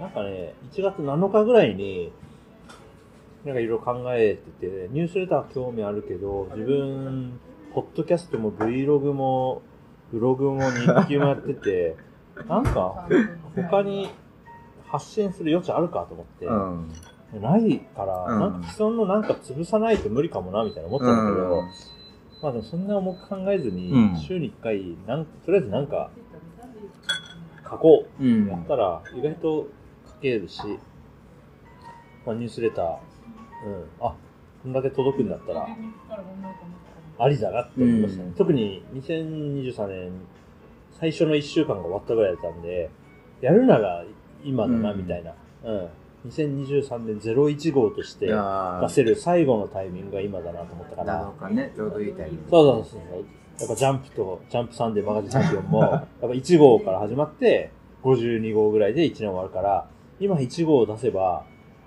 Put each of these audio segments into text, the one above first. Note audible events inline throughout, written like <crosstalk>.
なんかね、1月7日ぐらいに、なんかいろいろ考えてて、ニュースレター興味あるけど、自分、ポッドキャストも Vlog も、ブログも日記もやってて、<laughs> なんか、他に発信する余地あるかと思って、うん。ないから、うんなんか既存のなんか潰さないと無理かもな、みたいな思ったんだけど、うんまあでもそんな重く考えずに、うん週に1回なん、とりあえずなんか、書こう。うんやったら、意外と書けるし、まあニュースレター、うん、あ、こんだけ届くんだったら、ありだなって思いましたね。うん特に2023年、最初の1週間が終わったぐらいだったんで、やるなら今だな、うんみたいな。うん。2023年01号として出せる最後のタイミングが今だなと思ったから。7日ね、ちょうどいいタイミング。そうそうそうそう。やっぱジャンプと、ジャンプサンデーマガジンチャンピオンも、<laughs> やっぱ1号から始まって、52号ぐらいで1年終わるから、今1号を出せば、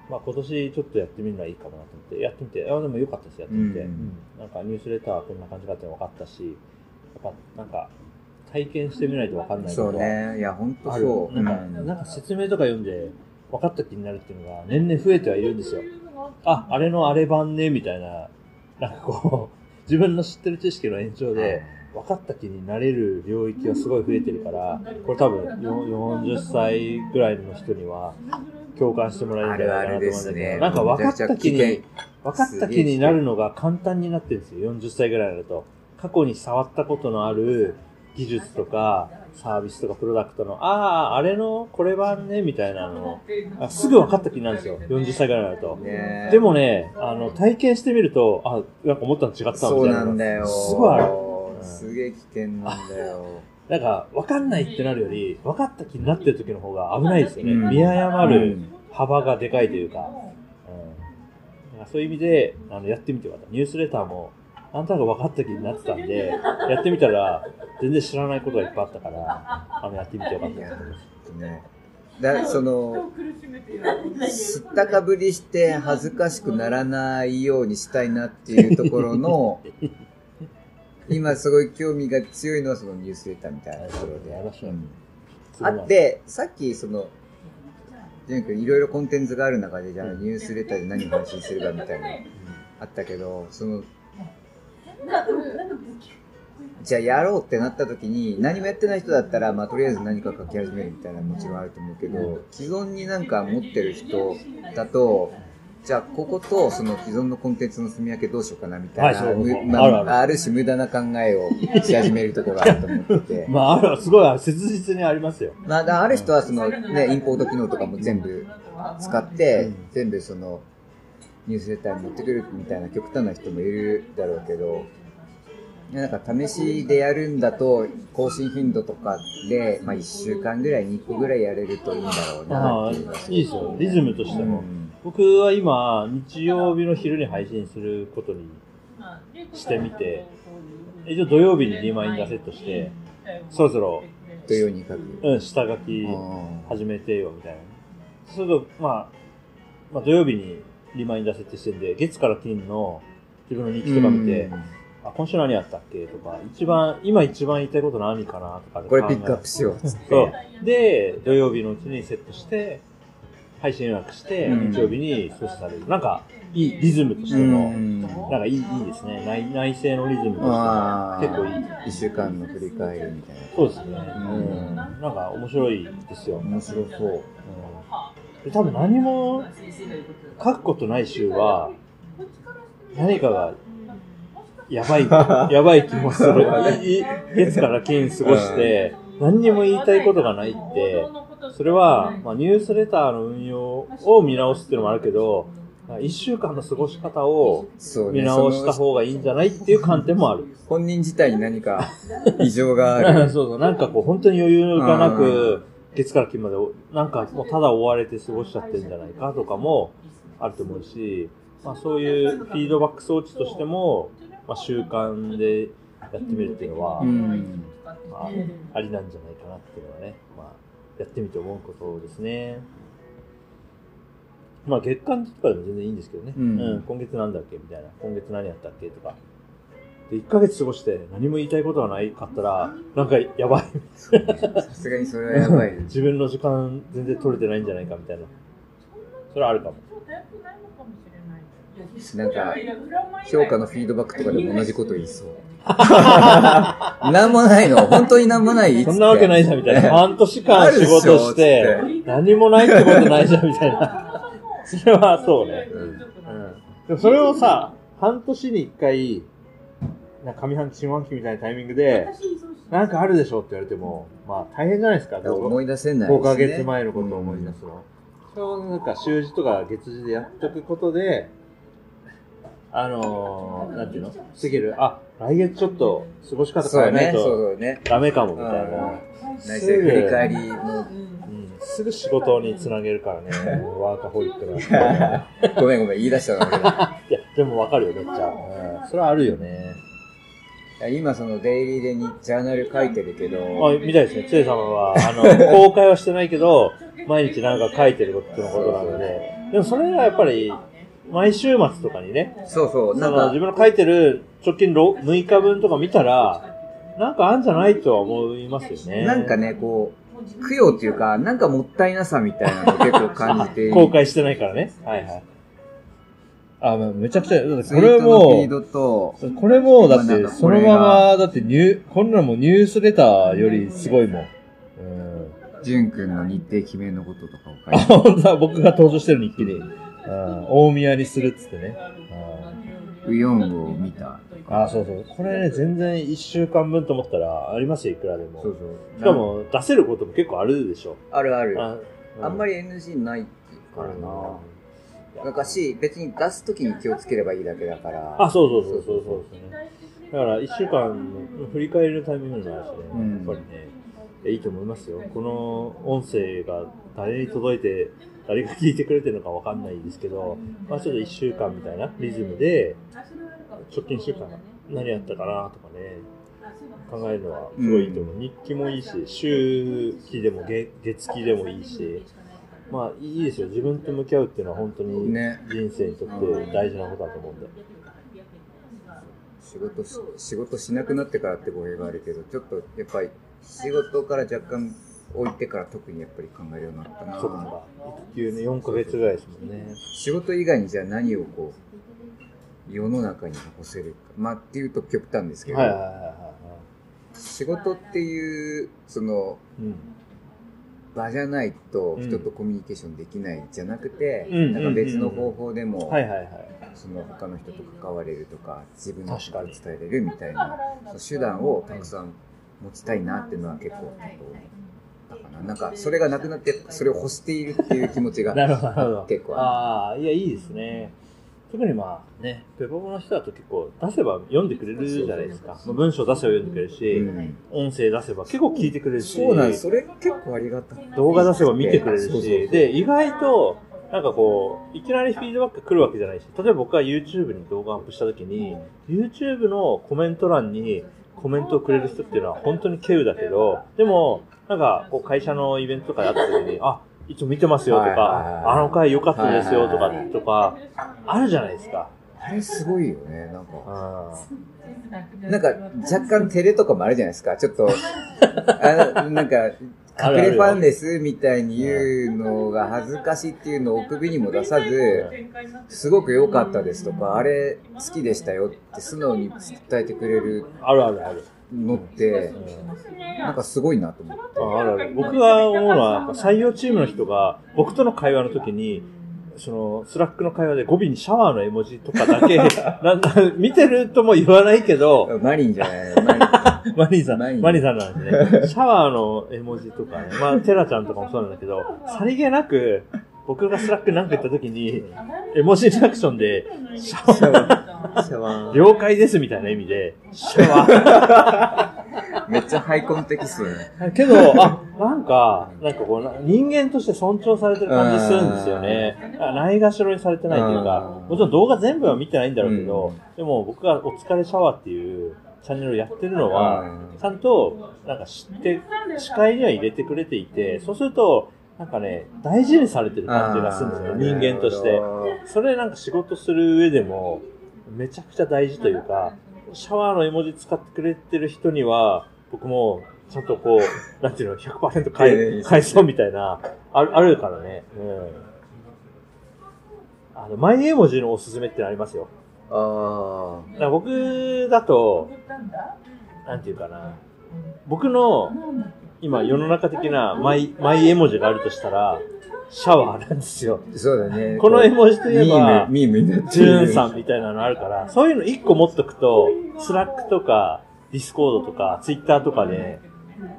まあ今年ちょっとやってみるのはいいかもなと思って、やってみて、あ、でも良かったです、やってみて。うんうんなんかニュースレターはこんな感じかって分かったし、やっぱなんか、体験してみないと分かんないことはそうね。いや、ほんとある。そう。なんか、なんか説明とか読んで、分かった気になるっていうのが年々増えてはいるんですよ。あ、あれのあれ版ね、みたいな、なんかこう、自分の知ってる知識の延長で、分かった気になれる領域はすごい増えてるから、これ多分よ40歳ぐらいの人には共感してもらえるんじゃないかなと思うんだけど、ねなんか分かった気に分かった気になるのが簡単になってるんですよ、40歳ぐらいになると。過去に触ったことのある技術とか、サービスとかプロダクトの、ああ、あれのこれ版ね、みたいなのあすぐ分かった気になるんですよ、40歳ぐらいになると。ねでもね、あの、体験してみると、あ、なんか思ったの違ったみたいな。そうなんだよ。すごいある。うんすげえ危険なんだよ。なんか、分かんないってなるより、分かった気になってる時の方が危ないですよね。うん見誤うるん幅がでかいというか。うん、そういう意味で、あの、やってみてよかった。ニュースレターも、あんたが分かった気になってたんで、やってみたら、全然知らないことがいっぱいあったから、あの、やってみてよかったと思います。ね。だその、知ったかぶりして恥ずかしくならないようにしたいなっていうところの、今すごい興味が強いのはそのニュースレターみたいなところで。あっ、て、さっきその、ジェン君いろいろコンテンツがある中で、じゃあニュースレターで何を発信するかみたいなのあったけど、その、じゃあやろうってなった時に、何もやってない人だったら、まあとりあえず何か書き始めるみたいなのもちろんあると思うけど、既存になんか持ってる人だと、じゃあこことその既存のコンテンツの住み分けどうしようかなみたいな、はいそうむまあるあるあ、ある種無駄な考えをし始めるところがあると思ってて。<laughs> まあ、あるすごい、切実にありますよ。まあ、ある人はそのね、インポート機能とかも全部使って、うん全部その、ニュースレターに持ってくるみたいな極端な人もいるだろうけど、なんか試しでやるんだと、更新頻度とかで、まあ1週間ぐらいに1個ぐらいやれるといいんだろうなっていういいですよ。リズムとしても。うん僕は今、日曜日の昼に配信することにしてみて、一応土曜日にリマインダーセットして、そろそろ、土曜に書く。うん、下書きうん始めてよ、みたいな。そうすると、まあ、まあ土曜日にリマインダー設定してるんで、月から金の自分の日記とか見て、あ、今週何やったっけ？とか、一番、今一番言いたいこと何かな？とかでこれピックアップしようっつって。そう。で、土曜日のうちにセットして、配信予約して、うん日曜日に送信される。なんか、いい、リズムとしての、うんなんかいい、いいですね。内内政のリズムとして結構いい。1週間の振り返りみたいな。そうですね。なんか面白いですよ。面白そう。うんで多分何も書くことない週は、何かが、やばい、<laughs> やばい気もする。いい月から金過ごして、何にも言いたいことがないって、それは、まあ、ニュースレターの運用を見直すっていうのもあるけど、一週間の過ごし方を。見直した方がいいんじゃないっていう観点もある。本人自体に何か <laughs> 異常がある。<laughs> そうそう、なんかこう、本当に余裕がなく、月から金まで、なんかもうただ追われて過ごしちゃってるんじゃないかとかもあると思うし、まあそういうフィードバック装置としても、まあ習慣でやってみるっていうのは、うん。まあ、ありなんじゃないかなっていうのはね、まあ、やってみて思うことですね。まあ月間とかでも全然いいんですけどね。うん今月なんだっけ？みたいな。今月何やったっけ？とか。で、1ヶ月過ごして何も言いたいことがないかったら、なんかやばい。さすがにそれはやばいです。<laughs> 自分の時間全然取れてないんじゃないかみたいな。それはあるかも。なんか、評価のフィードバックとかでも同じこと言いそう。<laughs> なんもないの本当になんもない <laughs> そんなわけないじゃんみたいな。半年間仕事して何もないってことないじゃんみたいな。<laughs> それはそうね。うんうん。でもそれをさ、半年に一回、なんか上半期、下半期みたいなタイミングで、なんかあるでしょって言われても、まあ大変じゃないですか。思い出せないです5ね。ヶ月前のことを思い出すの。それをなんか週次とか月次でやっとくことで、あのー、なんていうの？過ぎる？あ、来月ちょっと過ごし方変えないとそうね。ダメかもみたいな。内政振り返りの、うん、すぐ仕事につなげるからね、ワーカホリックな。い <laughs> ごめんごめん、言い出したの俺がや、でもわかるよ、めっちゃ。うん、それはあるよね。今そのデイリーでにジャーナル書いてるけど、あ、みたいですね。つえ様は、あの、公開はしてないけど、毎日なんか書いてることのことなので、でもそれがやっぱり、毎週末とかにね、そうそう、そなんかの自分の書いてる直近6日分とか見たら、なんかあんじゃないとは思いますよね。なんかね、こう、供養っていうか、なんかもったいなさみたいなのを結構感じて、<laughs> 公開してないからね。はいはい。あ、まあめちゃくちゃ、だってツイーこれもトのフィー、ドと、これも、だって、まあなんかそのこれがまま、だってニュー、こんなのもニュースレターよりすごいもん。うん。ジュン君の日程決めのこととかをあ、書いて、本当だ、僕が登場してる日記に。うん。大宮にするっつってね。ウヨンを見た。うん。あ、そうそう。これね、全然一週間分と思ったらありますよ、いくらでも。そうそう。しかも、出せることも結構あるでしょ。あるある。ああんまりり NG ないからな。なんかし、別に出すときに気をつければいいだけだから。あ、そうそうそうそうそうですね。だから、一週間の振り返るタイミングになるしね、うんやっぱりね、いやいいと思いますよ。この音声が誰に届いて、誰が聞いてくれてるのかわかんないですけど、まあちょっと一週間みたいなリズムで、直近一週間何やったかなとかね、考えるのはすごいいいと思う。日記もいいし、週記でも月月記でもいいし、まあいいですよ。自分と向き合うっていうのは本当にね人生にとって大事なことだと思うんで。仕事し、仕事しなくなってからって語弊があるけど、ちょっとやっぱり仕事から若干置いてから特にやっぱり考えるようになったな。そっか。育休ね、4ヶ月ぐらいですもんね。仕事以外にじゃあ何をこう、世の中に残せるか。まあっていうと極端ですけど、はいはいはいはいは仕事っていう、その、い。うん。場じゃないとうん人とコミュニケーションできないじゃなくて、うんなんか別の方法でも。その他の人と関われるとか自分のことを伝えれるみたいなその手段をたくさん持ちたいなっていうのは結構だかな。なんかそれがなくなってそれを欲しているっていう気持ちがなるほど。結構あああ、いや、いいですね。特にまあね、ペポポの人だと結構出せば読んでくれるじゃないですか。まあ文章出せば読んでくれるる、し、うん、音声出せば結構聞いてくれるし、そうなんです。それ結構ありがたい動画出せば見てくれるそうそうそう。し、で、意外と、なんかこう、いきなりフィードバック来るわけじゃないし、例えば僕が YouTube に動画アップした時に、YouTube のコメント欄にコメントをくれる人っていうのは本当に稀有だけど、でも、なんかこう会社のイベントとかであった時に、あ、いつも見てますよとか、あの回良かったですよとかとか、あるじゃないですか。あれすごいよねなんか。あなんか若干照れとかもあるじゃないですか。ちょっと <laughs> あなんか隠れファンですみたいに言うのが恥ずかしいっていうのをおくびにも出さず、すごく良かったですとか、あれ好きでしたよって素直に伝えてくれるあるあるある。のってう、んなんかすごいなと思って。ああるある。僕が思うのは、採用チームの人が、僕との会話の時に、その、スラックの会話で語尾にシャワーの絵文字とかだけ、<laughs> なんだ、見てるとも言わないけど、マリンじゃない <laughs> マニーさん、マニーさんなんでね、<laughs> シャワーの絵文字とかね、まあ、テラちゃんとかもそうなんだけど、さりげなく、僕がスラックなんか言った時に、絵文字リアクションで、シャワー、了解ですみたいな意味で、シャワー。<laughs> めっちゃハイコンテキストだね。けど、あ、なんか、なんかこうな、人間として尊重されてる感じするんですよね。あないがしろにされてないというかう、ん。もちろん動画全部は見てないんだろうけど、でも僕がお疲れシャワーっていうチャンネルをやってるのは、うんちゃんと、なんか知って、視界には入れてくれていて、そうすると、なんかね、大事にされてる感じがするんですよ、人間として。それなんか仕事する上でも、めちゃくちゃ大事というか、シャワーの絵文字使ってくれてる人には、僕も、ちゃんとこう、なんていうの、100%返ええ返そうみたいな、ある、あるからね。うん。あの、マイ絵文字のおすすめってのありますよ。あだから僕だと、なんていうかな。僕の、今世の中的なマイ、マイ絵文字があるとしたら、シャワーなんですよ。あ、そうだね。この絵文字といえば、ミーム、ミームになってジューンさんみたいなのあるから、そういうの一個持っとくと、スラックとか、ディスコードとか、ツイッターとかで、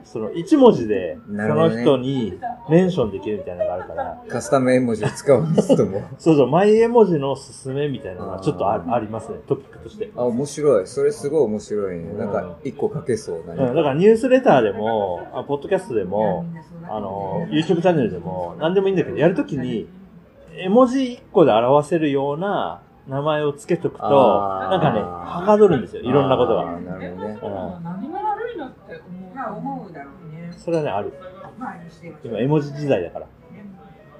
その一文字で、その人にメンションできるみたいなのがあるから、カスタム絵文字を使う人も。<laughs> そうそう、マイ絵文字のおすすめみたいなのがちょっとあるありますね、トピックとして。あ、面白い。それすごい面白いね。なんか、一個書けそうだうん、だね。からニュースレターでも、あポッドキャストでも、あの、YouTube チャンネルでも、何でもいいんだけど、やるときに、絵文字1個で表せるような名前を付けとくと、なんかね、はかどるんですよ、いろんなことが。なるほどね。うん何が悪いのって思う。まあ思うだろうね。それはね、ある。まあ今、絵文字時代だから。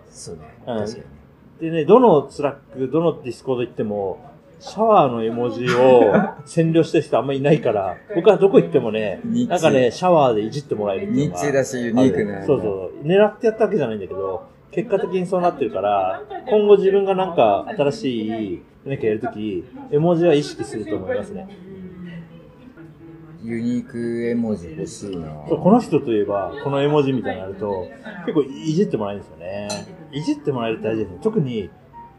そうね。うん確かにね。でね、どのスラック、どのディスコード行っても、シャワーの絵文字を占領してる人あんまりいないから、僕はどこ行ってもね、なんかね、シャワーでいじってもらえるっていうのがニッチだし、ユニークな。そうそう。狙ってやったわけじゃないんだけど、結果的にそうなってるから、今後自分がなんか新しい何かやるとき、絵文字は意識すると思いますね。ユニーク絵文字欲しいなこの人といえば、この絵文字みたいになると、結構いじってもらえるんですよね。いじってもらえるって大事ですね。特に、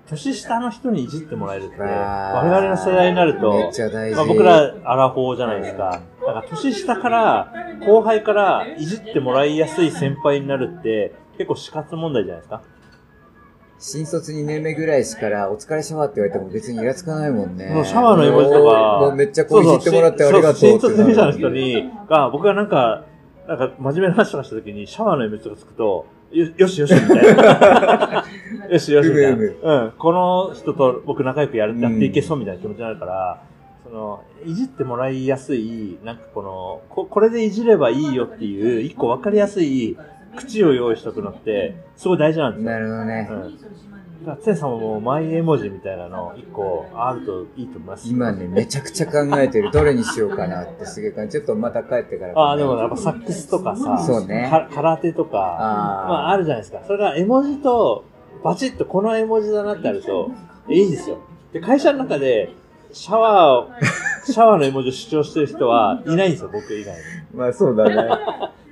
年下の人にいじってもらえるって、我々の世代になると。まあ、僕らアラフォーじゃないですか。だから年下から、後輩からいじってもらいやすい先輩になるって、結構死活問題じゃないですか。新卒2年目ぐらいしから、お疲れシャワーって言われても別にイラつかないもんね。そうシャワーの絵文字とか、もうめっちゃこういじってもらってありがとうそうってそう新卒入社の人に、が、僕がなんか、なんか真面目な話とかした時に、シャワーの絵文字とかつくと、よよしよしみたいな。<laughs> よしよしみたいな。うん。この人と僕仲良くやるやっていけそうみたいな気持ちになるから、その、いじってもらいやすい、なんかこの、ここれでいじればいいよっていう、一個わかりやすい口を用意しとくのって、すごい大事なんですよ。なるほどね。うん。だから、つねさんももうマイ絵文字みたいなの一個あるといいと思います。今ね、めちゃくちゃ考えてる。どれにしようかなってすげえ感じ。ちょっとまた帰ってから。ああ、でもやっぱサックスとかさ、そうねか空手とか、まああるじゃないですか。それが絵文字と、バチッとこの絵文字だなってあると、いいんですよ。で、会社の中で、シャワー、シャワーの絵文字を主張してる人はいないんですよ、僕以外に。<laughs> まあそうだね。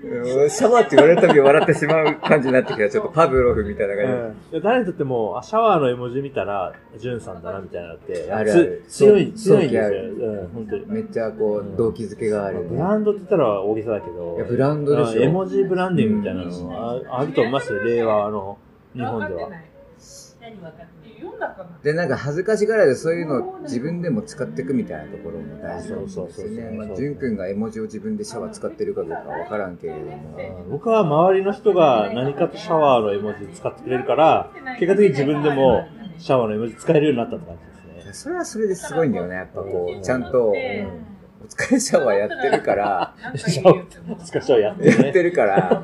うんシャワーって言われるたび笑ってしまう感じになってきた。ちょっとパブロフみたいな感で誰にとっても、あ、シャワーの絵文字見たら、ジュンさんだなみたいなのって、あるあるつ強い、強いんですよ。そううん、本当にじ。。めっちゃこう、動機づけがある、ブランドって言ったら大げさだけど、いやブランドでしょあ絵文字ブランディングみたいなのはああると思いますよ、令和の日本では。何分かってで、なんか恥ずかしがらずそういうのを自分でも使っていくみたいなところも大事なんですそうそうそうそうよね。まあ、ジュン君が絵文字を自分でシャワー使ってるかどうかはわからんけれども。僕は周りの人が何かとシャワーの絵文字使ってくれるから、結果的に自分でもシャワーの絵文字使えるようになったって感じですね。それはそれですごいんだよね。やっぱこう、ちゃんと、お疲れシャワーやってるから、シャワー、使いシャワーやってる。ね。やってる。から、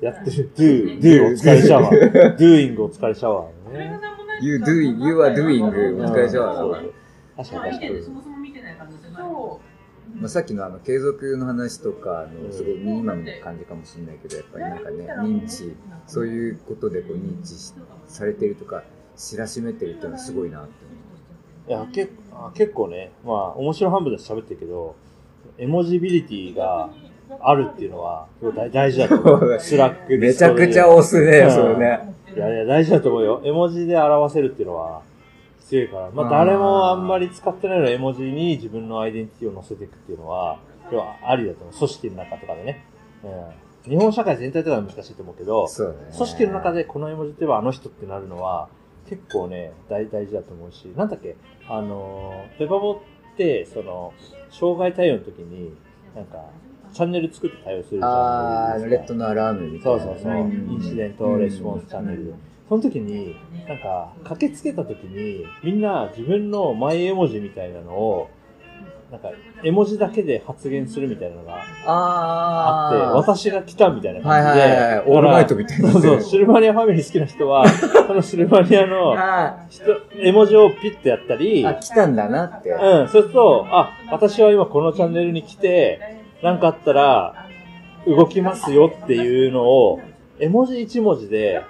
やってる。do, do お疲れシャワー。doing お疲れシャワーね。You doing, you are doing お疲れシャワーだから。確かに確かに。そもそも見てない感じじゃないそまあ、さっきのあの継続の話とかのすごいミニマムな感じかもしれないけどやっぱりなんかね認知そういうことでこう認知しされてるとか知らしめてるっていうのはすごいなっていや、結構、結構ね、まあ、面白半分で喋ってるけど、絵文字ビリティがあるっていうのは、大大事だと思う。<laughs> スラック思うめちゃくちゃ押すねうんそれねいやいや、大事だと思うよ。絵文字で表せるっていうのは強いから。まあ、誰もあんまり使ってないような絵文字に自分のアイデンティティを乗せていくっていうのは、要はありだと思う。組織の中とかでね。うん。日本社会全体では難しいと思うけど、そうだね組織の中でこの絵文字って言えばあの人ってなるのは、結構ね、大大事だと思うし、なんだっけ、あのー、ペパボって、その、障害対応の時に、なんか、チャンネル作って対応するじゃん。あーレッドのアラームみたいなそうそうそう、んインシデントレスポンスチャンネルで。その時に、なんか、駆けつけた時に、みんな自分のマイ絵文字みたいなのを、なんか、絵文字だけで発言するみたいなのがああって、ー。私が来たみたいなはい感じで。はいはいはい。オールナイトみたいな。そうそう、シルバニアファミリー好きな人は、そのシルバニアのあ <laughs> 人、絵文字をピッてやったり、ーあ、来たんだなって。うん、そうすると、あ、私は今このチャンネルに来て、なんかあったら、動きますよっていうのを、絵文字一文字で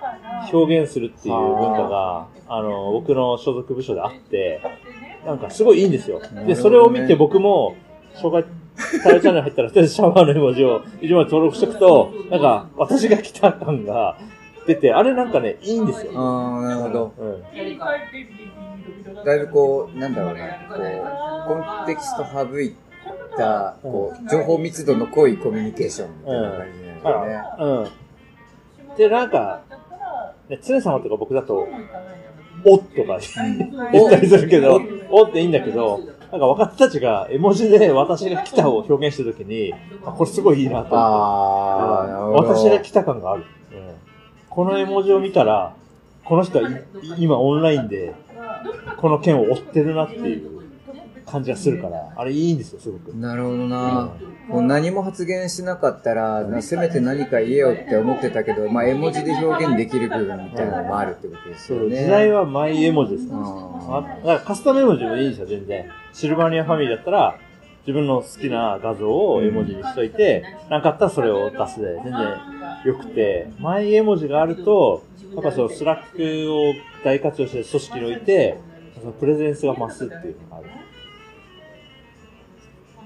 表現するっていう文化が、あの、僕の所属部署であって、なんかすごいいいんですよ。で、それを見て僕も、障害、タイルチャンネル入ったら、とりあえずシャワーの絵文字を一文字登録しとくと、なんか、私が来た感が出て、あれなんかね、いいんですよ。あー、なるほど。うん。だいぶこう、なんだろうね、こう、コンテキスト省いた、こう、情報密度の濃いコミュニケーションみたいな感じなんだよね。うん。で、なんか、ね、常様とか僕だと、おっとか言ったりするけど、おっていいんだけど、なんか若手たちが絵文字で私が来たを表現してるときに、あ、これすごいいいなと思あー、なるほど。って。私が来た感がある。うんこの絵文字を見たら、この人はい今オンラインで、この件を追ってるなっていう感じがするから、あれいいんですよ、すごく。なるほどな。もう何も発言しなかったら、なせめて何か言えよって思ってたけど、まあ絵文字で表現できる部分みたいなのもあるってことですそう、よね。時代はマイ絵文字ですから。ああだからカスタム絵文字もいいんですよ、全然。シルバニアファミリーだったら、自分の好きな画像を絵文字にしといて、なんかあったらそれを出すで、全然良くて、マイ絵文字があると、やっぱそのスラックを大活用して組織において、そのプレゼンスが増すっていうのがある。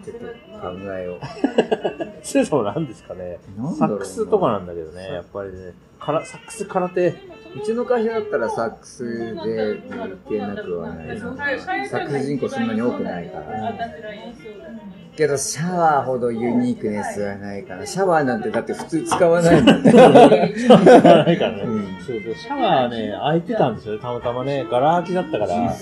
ーちょっと考えよう。スーさんも何ですかねサックスとかなんだけどね、やっぱりね。からサックス空手。うちの会社だったらサックスで抜けなくはないな。サックス人口そんなに多くないから。けどシャワーほどユニークネスはないかな。シャワーなんてだって普通使わないもんね。ないからね。うんそうそう、シャワーね、空いてたんですよね、たまたまね。ガラ空きだったから、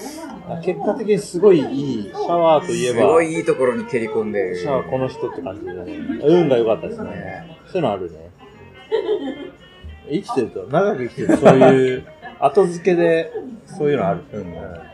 結果的にすごいいい、シャワーといえば、すごいいいところに蹴り込んでる。シャワーこの人って感じでね。運が良かったですね。ねそういうのあるね。生きてると、長く生きてると、そういう、後付けで、そういうのある。うん